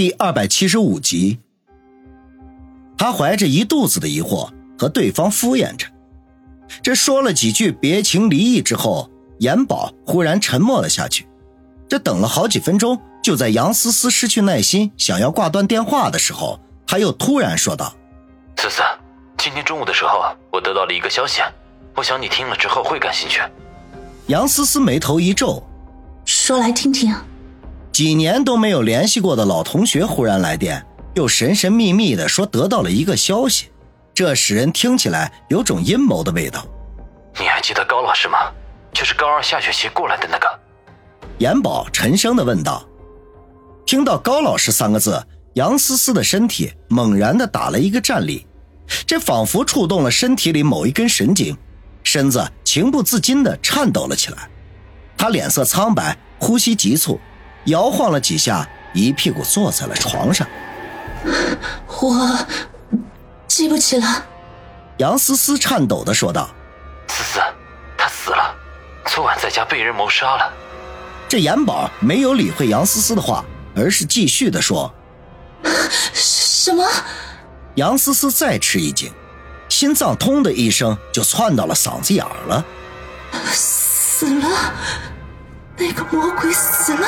第二百七十五集，他怀着一肚子的疑惑和对方敷衍着，这说了几句别情离意之后，严宝忽然沉默了下去。这等了好几分钟，就在杨思思失去耐心想要挂断电话的时候，他又突然说道：“思思，今天中午的时候，我得到了一个消息，我想你听了之后会感兴趣。”杨思思眉头一皱，说来听听。几年都没有联系过的老同学忽然来电，又神神秘秘的说得到了一个消息，这使人听起来有种阴谋的味道。你还记得高老师吗？就是高二下学期过来的那个。严宝沉声的问道。听到高老师三个字，杨思思的身体猛然的打了一个战栗，这仿佛触动了身体里某一根神经，身子情不自禁的颤抖了起来。他脸色苍白，呼吸急促。摇晃了几下，一屁股坐在了床上。我记不起了。杨思思颤抖的说道：“思思，他死了，昨晚在家被人谋杀了。”这严宝没有理会杨思思的话，而是继续的说：“什么？”杨思思再吃一惊，心脏“通”的一声就窜到了嗓子眼儿了。死了。那个魔鬼死了！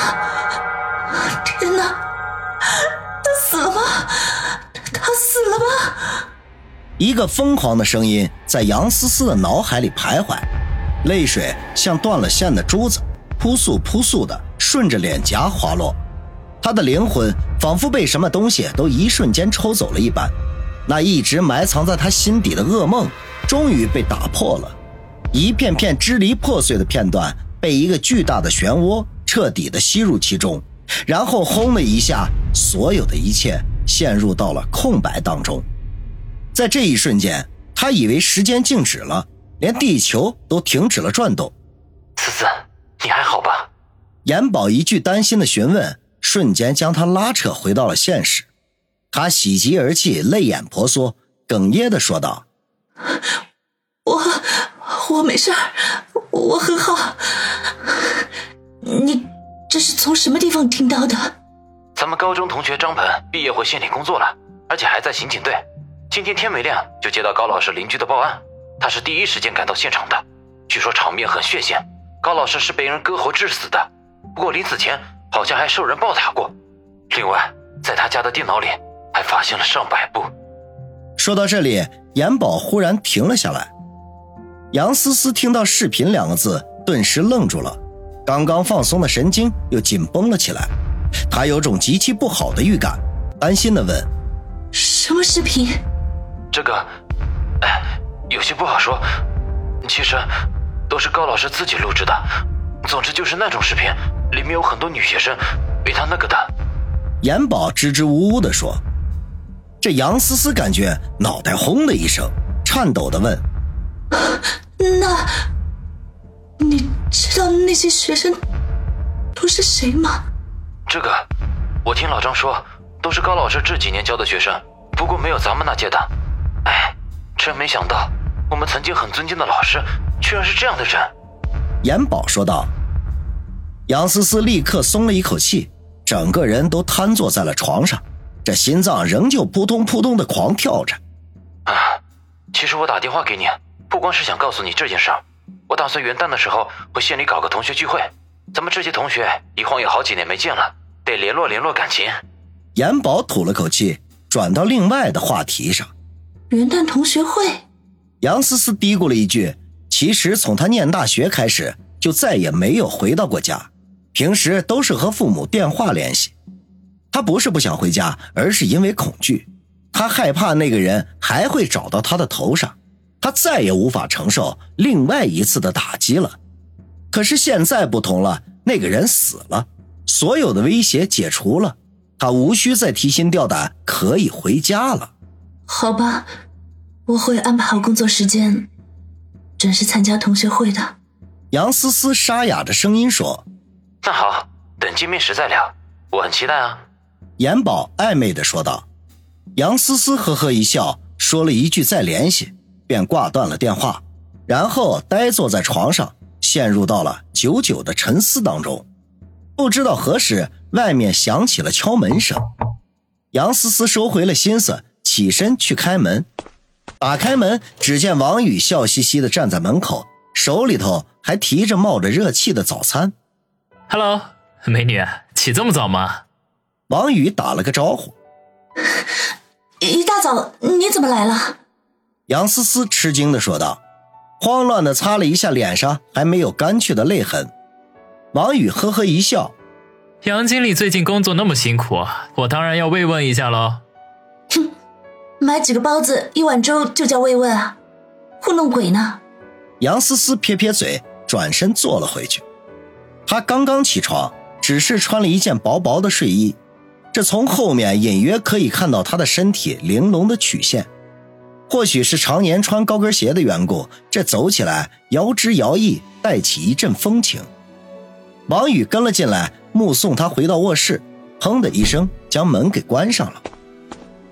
天哪，他死了吗？他死了吗？一个疯狂的声音在杨思思的脑海里徘徊，泪水像断了线的珠子，扑簌扑簌的顺着脸颊滑落。她的灵魂仿佛被什么东西都一瞬间抽走了一般，那一直埋藏在她心底的噩梦终于被打破了，一片片支离破碎的片段。被一个巨大的漩涡彻底的吸入其中，然后轰的一下，所有的一切陷入到了空白当中。在这一瞬间，他以为时间静止了，连地球都停止了转动。思思，你还好吧？严宝一句担心的询问，瞬间将他拉扯回到了现实。他喜极而泣，泪眼婆娑，哽咽的说道：“我，我没事儿。”我很好，你这是从什么地方听到的？咱们高中同学张鹏毕业回县里工作了，而且还在刑警队。今天天没亮就接到高老师邻居的报案，他是第一时间赶到现场的。据说场面很血腥，高老师是被人割喉致死的，不过临死前好像还受人暴打过。另外，在他家的电脑里还发现了上百部。说到这里，严宝忽然停了下来。杨思思听到“视频”两个字，顿时愣住了，刚刚放松的神经又紧绷了起来。她有种极其不好的预感，担心的问：“什么视频？”这个，哎，有些不好说。其实，都是高老师自己录制的。总之就是那种视频，里面有很多女学生被他那个的。严宝支支吾吾的说。这杨思思感觉脑袋轰的一声，颤抖的问。那，你知道那些学生都是谁吗？这个，我听老张说，都是高老师这几年教的学生，不过没有咱们那届的。哎，真没想到，我们曾经很尊敬的老师，居然是这样的人。严宝说道。杨思思立刻松了一口气，整个人都瘫坐在了床上，这心脏仍旧扑通扑通的狂跳着。啊，其实我打电话给你。不光是想告诉你这件事儿，我打算元旦的时候回县里搞个同学聚会，咱们这些同学一晃也好几年没见了，得联络联络感情。严宝吐了口气，转到另外的话题上。元旦同学会，杨思思嘀咕了一句。其实从他念大学开始，就再也没有回到过家，平时都是和父母电话联系。他不是不想回家，而是因为恐惧，他害怕那个人还会找到他的头上。他再也无法承受另外一次的打击了，可是现在不同了，那个人死了，所有的威胁解除了，他无需再提心吊胆，可以回家了。好吧，我会安排好工作时间，准时参加同学会的。杨思思沙哑的声音说：“那好，等见面时再聊，我很期待啊。”严宝暧昧的说道。杨思思呵呵一笑，说了一句：“再联系。”便挂断了电话，然后呆坐在床上，陷入到了久久的沉思当中。不知道何时，外面响起了敲门声。杨思思收回了心思，起身去开门。打开门，只见王宇笑嘻嘻的站在门口，手里头还提着冒着热气的早餐。Hello，美女，起这么早吗？王宇打了个招呼。一大早你怎么来了？杨思思吃惊的说道，慌乱的擦了一下脸上还没有干去的泪痕。王宇呵呵一笑：“杨经理最近工作那么辛苦，我当然要慰问一下喽。”哼，买几个包子一碗粥就叫慰问啊？糊弄鬼呢？杨思思撇撇嘴，转身坐了回去。她刚刚起床，只是穿了一件薄薄的睡衣。这从后面隐约可以看到她的身体玲珑的曲线，或许是常年穿高跟鞋的缘故，这走起来摇之摇曳，带起一阵风情。王宇跟了进来，目送他回到卧室，砰的一声将门给关上了。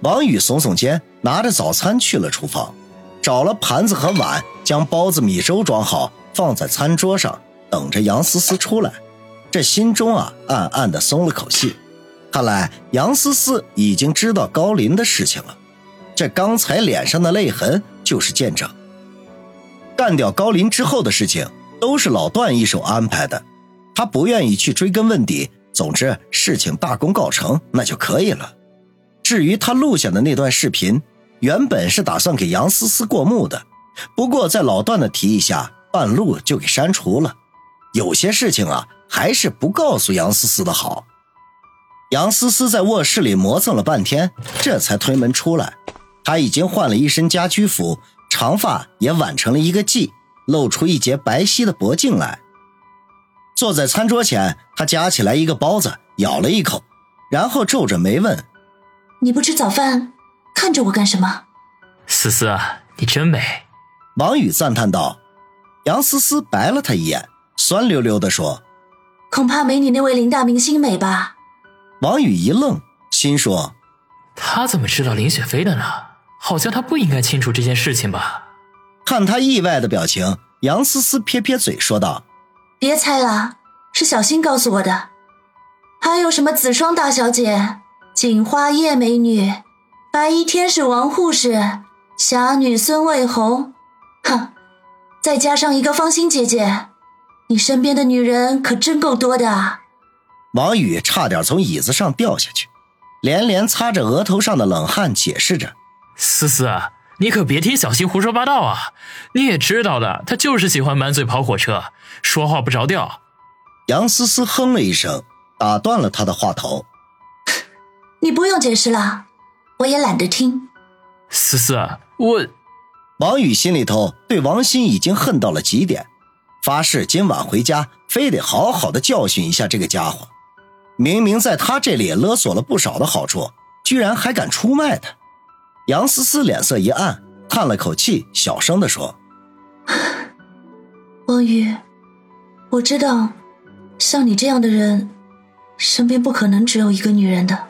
王宇耸耸肩，拿着早餐去了厨房，找了盘子和碗，将包子、米粥装好，放在餐桌上，等着杨思思出来。这心中啊，暗暗的松了口气。看来杨思思已经知道高林的事情了，这刚才脸上的泪痕就是见证。干掉高林之后的事情都是老段一手安排的，他不愿意去追根问底。总之，事情大功告成那就可以了。至于他录下的那段视频，原本是打算给杨思思过目的，不过在老段的提议下，半路就给删除了。有些事情啊，还是不告诉杨思思的好。杨思思在卧室里磨蹭了半天，这才推门出来。她已经换了一身家居服，长发也挽成了一个髻，露出一截白皙的脖颈来。坐在餐桌前，他夹起来一个包子，咬了一口，然后皱着眉问：“你不吃早饭，看着我干什么？”思思，你真美。王宇赞叹道。杨思思白了他一眼，酸溜溜地说：“恐怕没你那位林大明星美吧。”王宇一愣，心说：“他怎么知道林雪飞的呢？好像他不应该清楚这件事情吧？”看他意外的表情，杨思思撇撇嘴说道：“别猜了，是小新告诉我的。还有什么紫霜大小姐、锦花叶美女、白衣天使王护士、侠女孙卫红，哼，再加上一个芳心姐姐，你身边的女人可真够多的啊！”王宇差点从椅子上掉下去，连连擦着额头上的冷汗，解释着：“思思，你可别听小新胡说八道啊！你也知道的，他就是喜欢满嘴跑火车，说话不着调。”杨思思哼了一声，打断了他的话头：“你不用解释了，我也懒得听。”思思，我……王宇心里头对王鑫已经恨到了极点，发誓今晚回家非得好好的教训一下这个家伙。明明在他这里勒索了不少的好处，居然还敢出卖他！杨思思脸色一暗，叹了口气，小声的说：“王宇，我知道，像你这样的人，身边不可能只有一个女人的。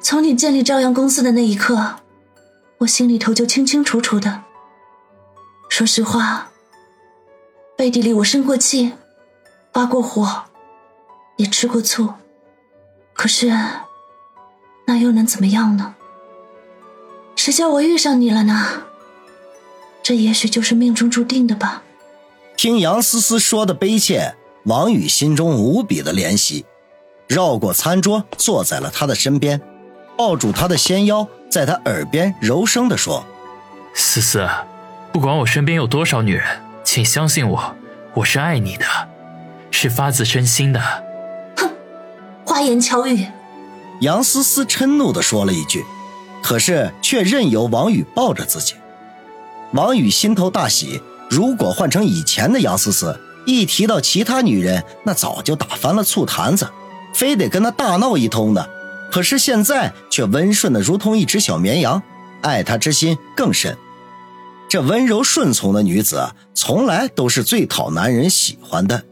从你建立朝阳公司的那一刻，我心里头就清清楚楚的。说实话，背地里我生过气，发过火。”也吃过醋，可是那又能怎么样呢？谁叫我遇上你了呢？这也许就是命中注定的吧。听杨思思说的悲切，王宇心中无比的怜惜，绕过餐桌，坐在了他的身边，抱住他的纤腰，在他耳边柔声的说：“思思，不管我身边有多少女人，请相信我，我是爱你的，是发自真心的。”哼花言巧语，杨思思嗔怒地说了一句，可是却任由王宇抱着自己。王宇心头大喜，如果换成以前的杨思思，一提到其他女人，那早就打翻了醋坛子，非得跟他大闹一通的。可是现在却温顺的如同一只小绵羊，爱他之心更深。这温柔顺从的女子，从来都是最讨男人喜欢的。